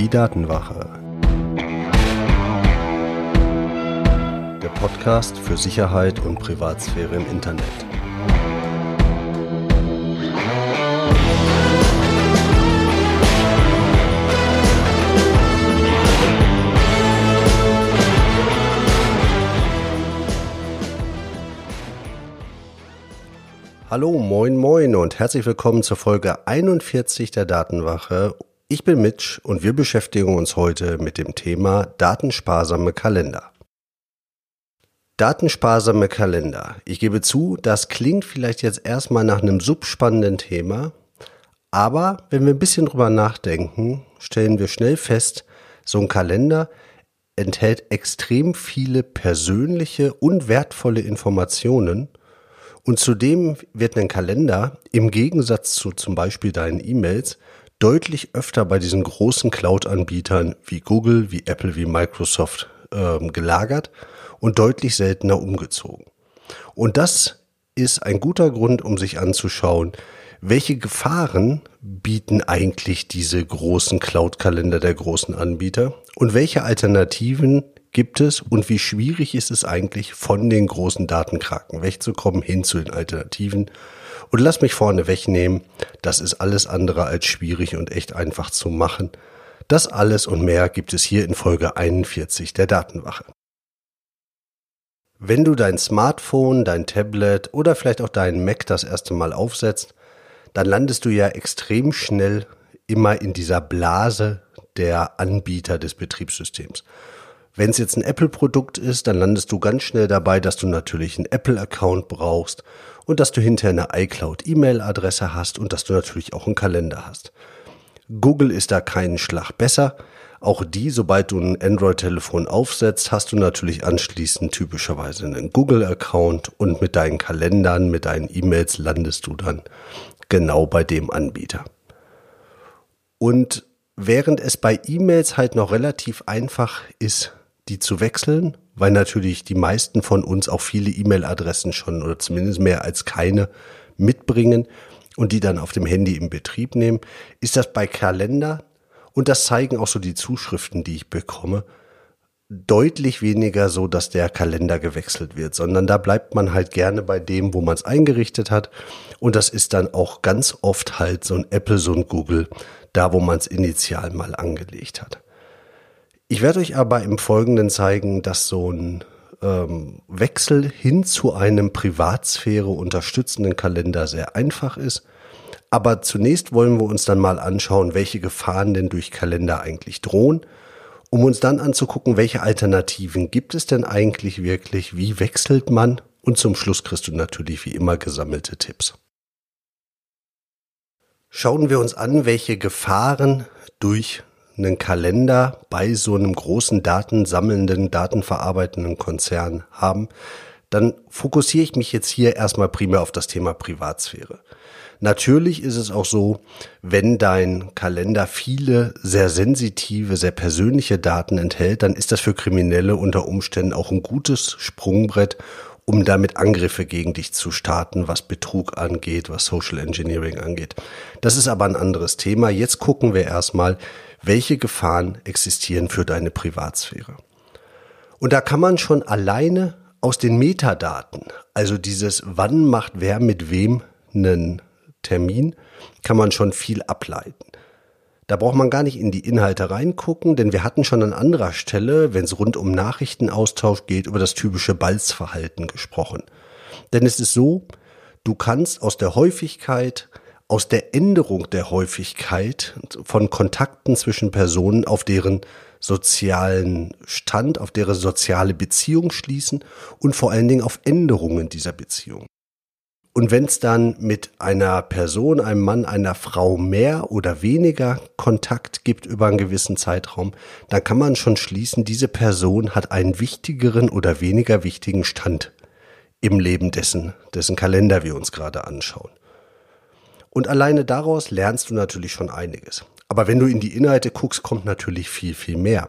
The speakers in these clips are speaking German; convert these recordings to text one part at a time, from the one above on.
Die Datenwache. Der Podcast für Sicherheit und Privatsphäre im Internet. Hallo, moin, moin und herzlich willkommen zur Folge 41 der Datenwache. Ich bin Mitch und wir beschäftigen uns heute mit dem Thema datensparsame Kalender. Datensparsame Kalender. Ich gebe zu, das klingt vielleicht jetzt erstmal nach einem subspannenden Thema, aber wenn wir ein bisschen drüber nachdenken, stellen wir schnell fest, so ein Kalender enthält extrem viele persönliche und wertvolle Informationen und zudem wird ein Kalender im Gegensatz zu zum Beispiel deinen E-Mails deutlich öfter bei diesen großen Cloud-Anbietern wie Google, wie Apple, wie Microsoft ähm, gelagert und deutlich seltener umgezogen. Und das ist ein guter Grund, um sich anzuschauen, welche Gefahren bieten eigentlich diese großen Cloud-Kalender der großen Anbieter und welche Alternativen gibt es und wie schwierig ist es eigentlich, von den großen Datenkraken wegzukommen hin zu den Alternativen? Und lass mich vorne wegnehmen, das ist alles andere als schwierig und echt einfach zu machen. Das alles und mehr gibt es hier in Folge 41 der Datenwache. Wenn du dein Smartphone, dein Tablet oder vielleicht auch deinen Mac das erste Mal aufsetzt, dann landest du ja extrem schnell immer in dieser Blase der Anbieter des Betriebssystems. Wenn es jetzt ein Apple-Produkt ist, dann landest du ganz schnell dabei, dass du natürlich einen Apple-Account brauchst und dass du hinterher eine iCloud-E-Mail-Adresse hast und dass du natürlich auch einen Kalender hast. Google ist da keinen Schlag besser. Auch die, sobald du ein Android-Telefon aufsetzt, hast du natürlich anschließend typischerweise einen Google-Account und mit deinen Kalendern, mit deinen E-Mails landest du dann genau bei dem Anbieter. Und während es bei E-Mails halt noch relativ einfach ist, die zu wechseln, weil natürlich die meisten von uns auch viele E-Mail-Adressen schon oder zumindest mehr als keine mitbringen und die dann auf dem Handy in Betrieb nehmen, ist das bei Kalender und das zeigen auch so die Zuschriften, die ich bekomme, deutlich weniger so, dass der Kalender gewechselt wird, sondern da bleibt man halt gerne bei dem, wo man es eingerichtet hat. Und das ist dann auch ganz oft halt so ein Apple, so ein Google, da wo man es initial mal angelegt hat. Ich werde euch aber im Folgenden zeigen, dass so ein ähm, Wechsel hin zu einem Privatsphäre unterstützenden Kalender sehr einfach ist. Aber zunächst wollen wir uns dann mal anschauen, welche Gefahren denn durch Kalender eigentlich drohen, um uns dann anzugucken, welche Alternativen gibt es denn eigentlich wirklich, wie wechselt man und zum Schluss kriegst du natürlich wie immer gesammelte Tipps. Schauen wir uns an, welche Gefahren durch einen Kalender bei so einem großen datensammelnden, datenverarbeitenden Konzern haben, dann fokussiere ich mich jetzt hier erstmal primär auf das Thema Privatsphäre. Natürlich ist es auch so, wenn dein Kalender viele sehr sensitive, sehr persönliche Daten enthält, dann ist das für Kriminelle unter Umständen auch ein gutes Sprungbrett, um damit Angriffe gegen dich zu starten, was Betrug angeht, was Social Engineering angeht. Das ist aber ein anderes Thema. Jetzt gucken wir erstmal, welche Gefahren existieren für deine Privatsphäre. Und da kann man schon alleine aus den Metadaten, also dieses wann macht wer mit wem einen Termin, kann man schon viel ableiten. Da braucht man gar nicht in die Inhalte reingucken, denn wir hatten schon an anderer Stelle, wenn es rund um Nachrichtenaustausch geht, über das typische Balzverhalten gesprochen. Denn es ist so, du kannst aus der Häufigkeit aus der Änderung der Häufigkeit von Kontakten zwischen Personen auf deren sozialen Stand, auf deren soziale Beziehung schließen und vor allen Dingen auf Änderungen dieser Beziehung. Und wenn es dann mit einer Person, einem Mann, einer Frau mehr oder weniger Kontakt gibt über einen gewissen Zeitraum, dann kann man schon schließen, diese Person hat einen wichtigeren oder weniger wichtigen Stand im Leben dessen, dessen Kalender wir uns gerade anschauen. Und alleine daraus lernst du natürlich schon einiges. Aber wenn du in die Inhalte guckst, kommt natürlich viel, viel mehr.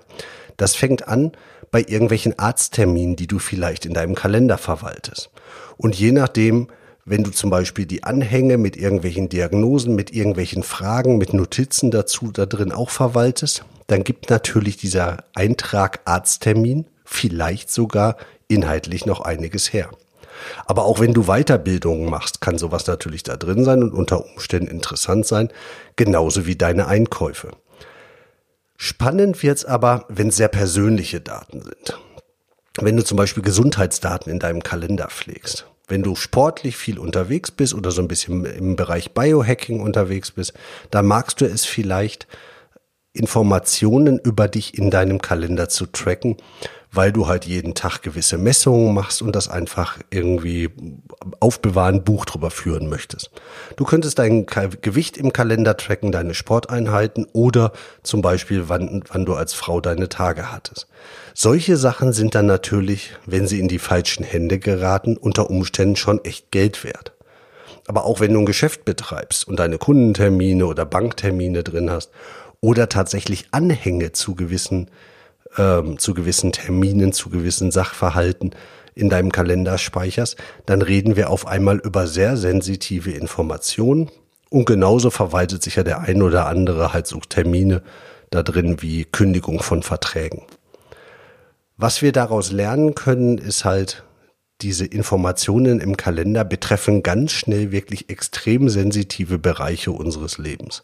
Das fängt an bei irgendwelchen Arztterminen, die du vielleicht in deinem Kalender verwaltest. Und je nachdem, wenn du zum Beispiel die Anhänge mit irgendwelchen Diagnosen, mit irgendwelchen Fragen, mit Notizen dazu da drin auch verwaltest, dann gibt natürlich dieser Eintrag Arzttermin vielleicht sogar inhaltlich noch einiges her. Aber auch wenn du Weiterbildungen machst, kann sowas natürlich da drin sein und unter Umständen interessant sein, genauso wie deine Einkäufe. Spannend wird's aber, wenn sehr persönliche Daten sind. Wenn du zum Beispiel Gesundheitsdaten in deinem Kalender pflegst. Wenn du sportlich viel unterwegs bist oder so ein bisschen im Bereich Biohacking unterwegs bist, dann magst du es vielleicht, Informationen über dich in deinem Kalender zu tracken, weil du halt jeden Tag gewisse Messungen machst und das einfach irgendwie aufbewahren, Buch drüber führen möchtest. Du könntest dein Gewicht im Kalender tracken, deine Sporteinheiten oder zum Beispiel, wann, wann du als Frau deine Tage hattest. Solche Sachen sind dann natürlich, wenn sie in die falschen Hände geraten, unter Umständen schon echt Geld wert. Aber auch wenn du ein Geschäft betreibst und deine Kundentermine oder Banktermine drin hast oder tatsächlich Anhänge zu gewissen ähm, zu gewissen Terminen, zu gewissen Sachverhalten in deinem Kalender speicherst, dann reden wir auf einmal über sehr sensitive Informationen. Und genauso verwaltet sich ja der ein oder andere halt so Termine da drin wie Kündigung von Verträgen. Was wir daraus lernen können, ist halt, diese Informationen im Kalender betreffen ganz schnell wirklich extrem sensitive Bereiche unseres Lebens.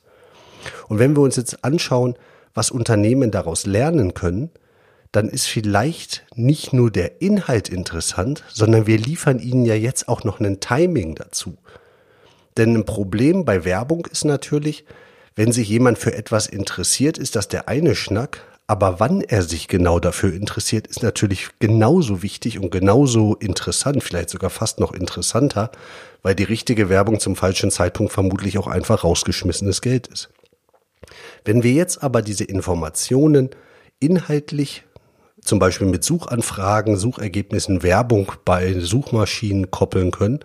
Und wenn wir uns jetzt anschauen, was Unternehmen daraus lernen können, dann ist vielleicht nicht nur der Inhalt interessant, sondern wir liefern ihnen ja jetzt auch noch ein Timing dazu. Denn ein Problem bei Werbung ist natürlich, wenn sich jemand für etwas interessiert, ist das der eine Schnack, aber wann er sich genau dafür interessiert, ist natürlich genauso wichtig und genauso interessant, vielleicht sogar fast noch interessanter, weil die richtige Werbung zum falschen Zeitpunkt vermutlich auch einfach rausgeschmissenes Geld ist. Wenn wir jetzt aber diese Informationen inhaltlich zum Beispiel mit Suchanfragen, Suchergebnissen, Werbung bei Suchmaschinen koppeln können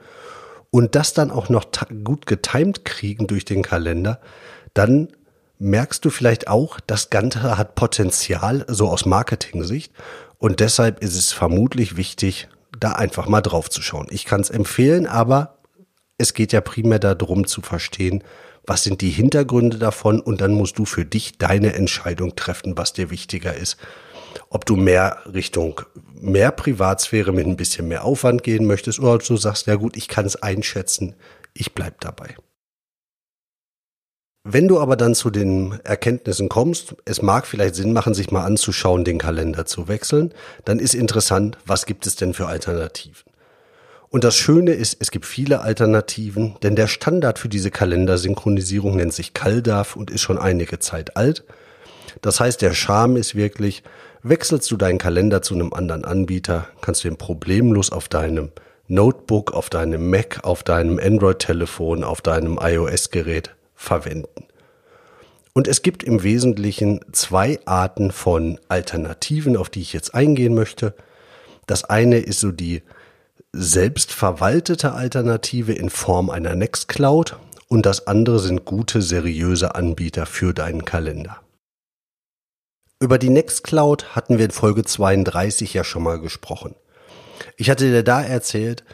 und das dann auch noch gut getimt kriegen durch den Kalender, dann merkst du vielleicht auch, das Ganze hat Potenzial, so aus Marketing-Sicht. Und deshalb ist es vermutlich wichtig, da einfach mal drauf zu schauen. Ich kann es empfehlen, aber es geht ja primär darum zu verstehen, was sind die Hintergründe davon und dann musst du für dich deine Entscheidung treffen, was dir wichtiger ist. Ob du mehr Richtung mehr Privatsphäre mit ein bisschen mehr Aufwand gehen möchtest oder du sagst, ja gut, ich kann es einschätzen, ich bleib dabei. Wenn du aber dann zu den Erkenntnissen kommst, es mag vielleicht Sinn machen, sich mal anzuschauen, den Kalender zu wechseln, dann ist interessant, was gibt es denn für Alternativen? Und das Schöne ist, es gibt viele Alternativen, denn der Standard für diese Kalendersynchronisierung nennt sich CalDAV und ist schon einige Zeit alt. Das heißt, der Charme ist wirklich, wechselst du deinen Kalender zu einem anderen Anbieter, kannst du ihn problemlos auf deinem Notebook, auf deinem Mac, auf deinem Android-Telefon, auf deinem iOS-Gerät verwenden. Und es gibt im Wesentlichen zwei Arten von Alternativen, auf die ich jetzt eingehen möchte. Das eine ist so die selbstverwaltete Alternative in Form einer Nextcloud und das andere sind gute, seriöse Anbieter für deinen Kalender. Über die Nextcloud hatten wir in Folge 32 ja schon mal gesprochen. Ich hatte dir da erzählt,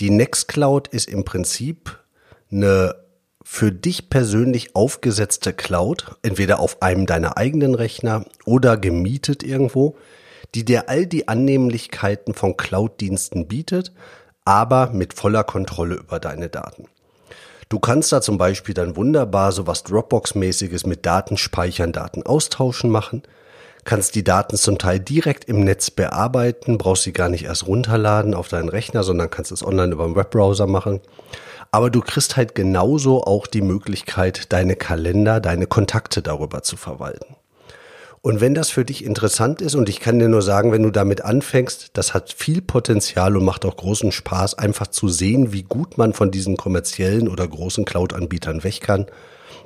die Nextcloud ist im Prinzip eine für dich persönlich aufgesetzte Cloud, entweder auf einem deiner eigenen Rechner oder gemietet irgendwo, die dir all die Annehmlichkeiten von Cloud-Diensten bietet, aber mit voller Kontrolle über deine Daten. Du kannst da zum Beispiel dann wunderbar so was Dropbox-mäßiges mit Datenspeichern, Daten austauschen machen, kannst die Daten zum Teil direkt im Netz bearbeiten, brauchst sie gar nicht erst runterladen auf deinen Rechner, sondern kannst es online über den Webbrowser machen. Aber du kriegst halt genauso auch die Möglichkeit, deine Kalender, deine Kontakte darüber zu verwalten. Und wenn das für dich interessant ist, und ich kann dir nur sagen, wenn du damit anfängst, das hat viel Potenzial und macht auch großen Spaß, einfach zu sehen, wie gut man von diesen kommerziellen oder großen Cloud-Anbietern weg kann,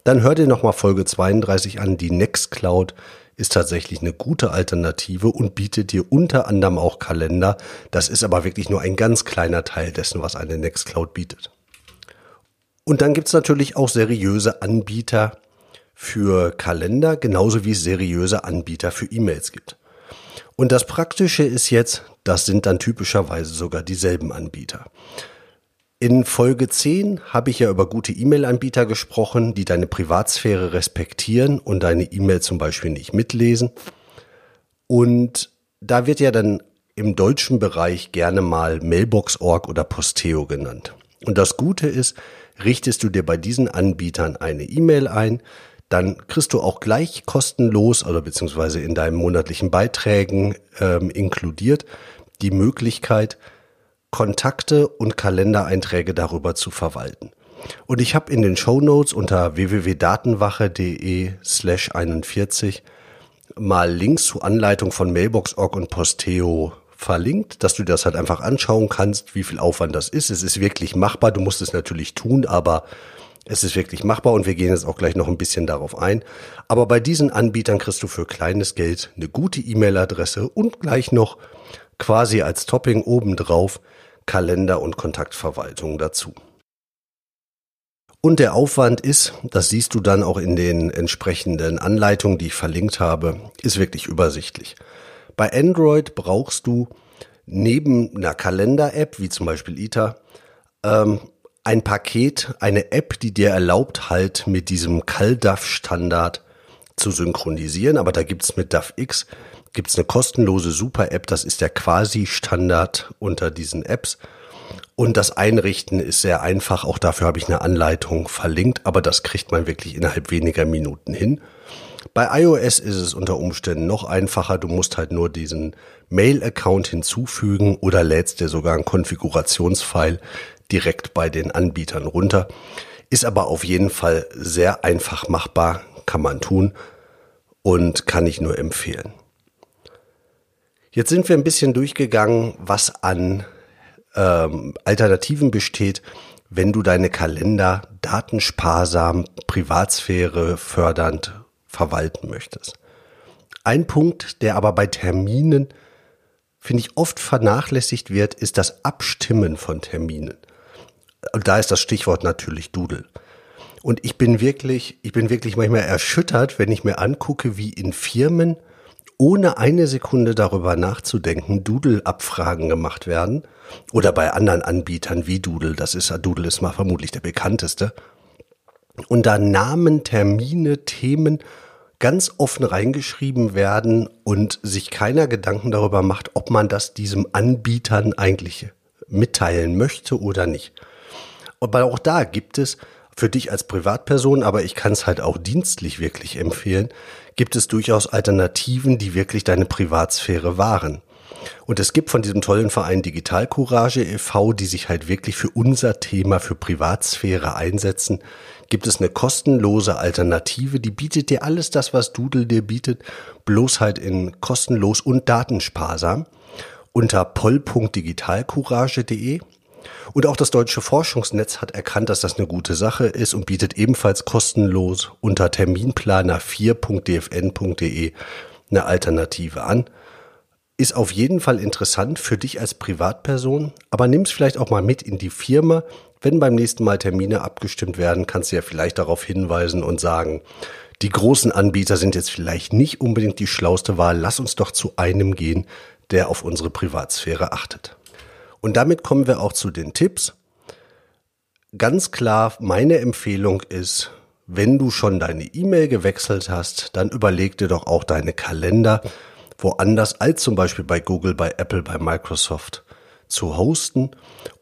dann hör dir nochmal Folge 32 an. Die Nextcloud ist tatsächlich eine gute Alternative und bietet dir unter anderem auch Kalender. Das ist aber wirklich nur ein ganz kleiner Teil dessen, was eine Nextcloud bietet. Und dann gibt's natürlich auch seriöse Anbieter, für Kalender, genauso wie seriöse Anbieter für E-Mails gibt. Und das Praktische ist jetzt, das sind dann typischerweise sogar dieselben Anbieter. In Folge 10 habe ich ja über gute E-Mail-Anbieter gesprochen, die deine Privatsphäre respektieren und deine E-Mail zum Beispiel nicht mitlesen. Und da wird ja dann im deutschen Bereich gerne mal Mailbox.org oder Posteo genannt. Und das Gute ist, richtest du dir bei diesen Anbietern eine E-Mail ein, dann kriegst du auch gleich kostenlos oder beziehungsweise in deinen monatlichen Beiträgen ähm, inkludiert die Möglichkeit, Kontakte und Kalendereinträge darüber zu verwalten. Und ich habe in den Show Notes unter www.datenwache.de slash 41 mal Links zu Anleitung von Mailbox.org und Posteo verlinkt, dass du das halt einfach anschauen kannst, wie viel Aufwand das ist. Es ist wirklich machbar. Du musst es natürlich tun, aber es ist wirklich machbar und wir gehen jetzt auch gleich noch ein bisschen darauf ein. Aber bei diesen Anbietern kriegst du für kleines Geld eine gute E-Mail-Adresse und gleich noch quasi als Topping obendrauf Kalender und Kontaktverwaltung dazu. Und der Aufwand ist, das siehst du dann auch in den entsprechenden Anleitungen, die ich verlinkt habe, ist wirklich übersichtlich. Bei Android brauchst du neben einer Kalender-App, wie zum Beispiel ITA, ähm, ein Paket, eine App, die dir erlaubt, halt mit diesem CalDAV-Standard zu synchronisieren. Aber da gibt's mit DAVX gibt's eine kostenlose Super-App, das ist der quasi Standard unter diesen Apps. Und das Einrichten ist sehr einfach, auch dafür habe ich eine Anleitung verlinkt, aber das kriegt man wirklich innerhalb weniger Minuten hin. Bei iOS ist es unter Umständen noch einfacher, du musst halt nur diesen Mail-Account hinzufügen oder lädst dir sogar einen Konfigurationsfile direkt bei den Anbietern runter. Ist aber auf jeden Fall sehr einfach machbar, kann man tun und kann ich nur empfehlen. Jetzt sind wir ein bisschen durchgegangen, was an ähm, Alternativen besteht, wenn du deine Kalender datensparsam, Privatsphäre fördernd verwalten möchtest. Ein Punkt, der aber bei Terminen, finde ich, oft vernachlässigt wird, ist das Abstimmen von Terminen. Und da ist das Stichwort natürlich Doodle. Und ich bin wirklich, ich bin wirklich manchmal erschüttert, wenn ich mir angucke, wie in Firmen ohne eine Sekunde darüber nachzudenken, Doodle-Abfragen gemacht werden. Oder bei anderen Anbietern wie Doodle, das ist Doodle ist mal vermutlich der bekannteste. Und da Namen, Termine, Themen ganz offen reingeschrieben werden und sich keiner Gedanken darüber macht, ob man das diesem Anbietern eigentlich mitteilen möchte oder nicht. Aber auch da gibt es für dich als Privatperson, aber ich kann es halt auch dienstlich wirklich empfehlen, gibt es durchaus Alternativen, die wirklich deine Privatsphäre wahren. Und es gibt von diesem tollen Verein Digital Courage e.V., die sich halt wirklich für unser Thema, für Privatsphäre einsetzen, gibt es eine kostenlose Alternative, die bietet dir alles das, was Doodle dir bietet, bloß halt in kostenlos und datensparsam unter poll.digitalcourage.de und auch das Deutsche Forschungsnetz hat erkannt, dass das eine gute Sache ist und bietet ebenfalls kostenlos unter terminplaner4.dfn.de eine Alternative an. Ist auf jeden Fall interessant für dich als Privatperson, aber nimm es vielleicht auch mal mit in die Firma. Wenn beim nächsten Mal Termine abgestimmt werden, kannst du ja vielleicht darauf hinweisen und sagen, die großen Anbieter sind jetzt vielleicht nicht unbedingt die schlauste Wahl. Lass uns doch zu einem gehen, der auf unsere Privatsphäre achtet. Und damit kommen wir auch zu den Tipps. Ganz klar, meine Empfehlung ist, wenn du schon deine E-Mail gewechselt hast, dann überleg dir doch auch deine Kalender woanders als zum Beispiel bei Google, bei Apple, bei Microsoft zu hosten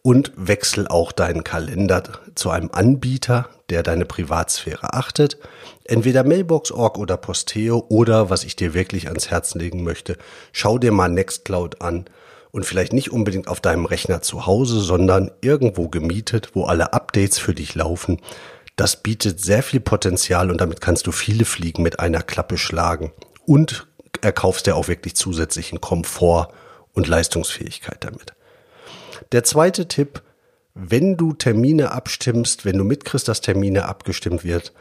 und wechsel auch deinen Kalender zu einem Anbieter, der deine Privatsphäre achtet. Entweder Mailbox.org oder Posteo oder, was ich dir wirklich ans Herzen legen möchte, schau dir mal Nextcloud an und vielleicht nicht unbedingt auf deinem Rechner zu Hause, sondern irgendwo gemietet, wo alle Updates für dich laufen. Das bietet sehr viel Potenzial und damit kannst du viele Fliegen mit einer Klappe schlagen und erkaufst dir auch wirklich zusätzlichen Komfort und Leistungsfähigkeit damit. Der zweite Tipp, wenn du Termine abstimmst, wenn du mitkriegst, dass Termine abgestimmt wird,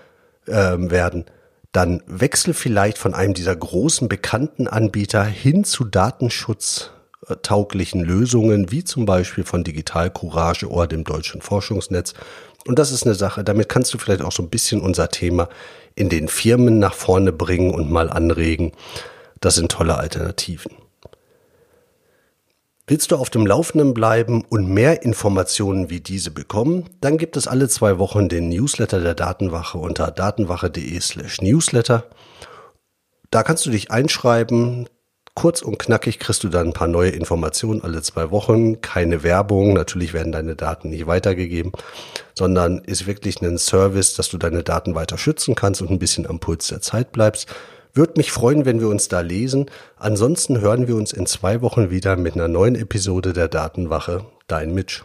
äh, werden, dann wechsel vielleicht von einem dieser großen bekannten Anbieter hin zu Datenschutz tauglichen Lösungen, wie zum Beispiel von Digital Courage oder dem Deutschen Forschungsnetz. Und das ist eine Sache, damit kannst du vielleicht auch so ein bisschen unser Thema in den Firmen nach vorne bringen und mal anregen. Das sind tolle Alternativen. Willst du auf dem Laufenden bleiben und mehr Informationen wie diese bekommen? Dann gibt es alle zwei Wochen den Newsletter der Datenwache unter datenwache.de slash newsletter. Da kannst du dich einschreiben. Kurz und knackig kriegst du dann ein paar neue Informationen alle zwei Wochen. Keine Werbung. Natürlich werden deine Daten nicht weitergegeben, sondern ist wirklich ein Service, dass du deine Daten weiter schützen kannst und ein bisschen am Puls der Zeit bleibst. Würde mich freuen, wenn wir uns da lesen. Ansonsten hören wir uns in zwei Wochen wieder mit einer neuen Episode der Datenwache. Dein Mitch.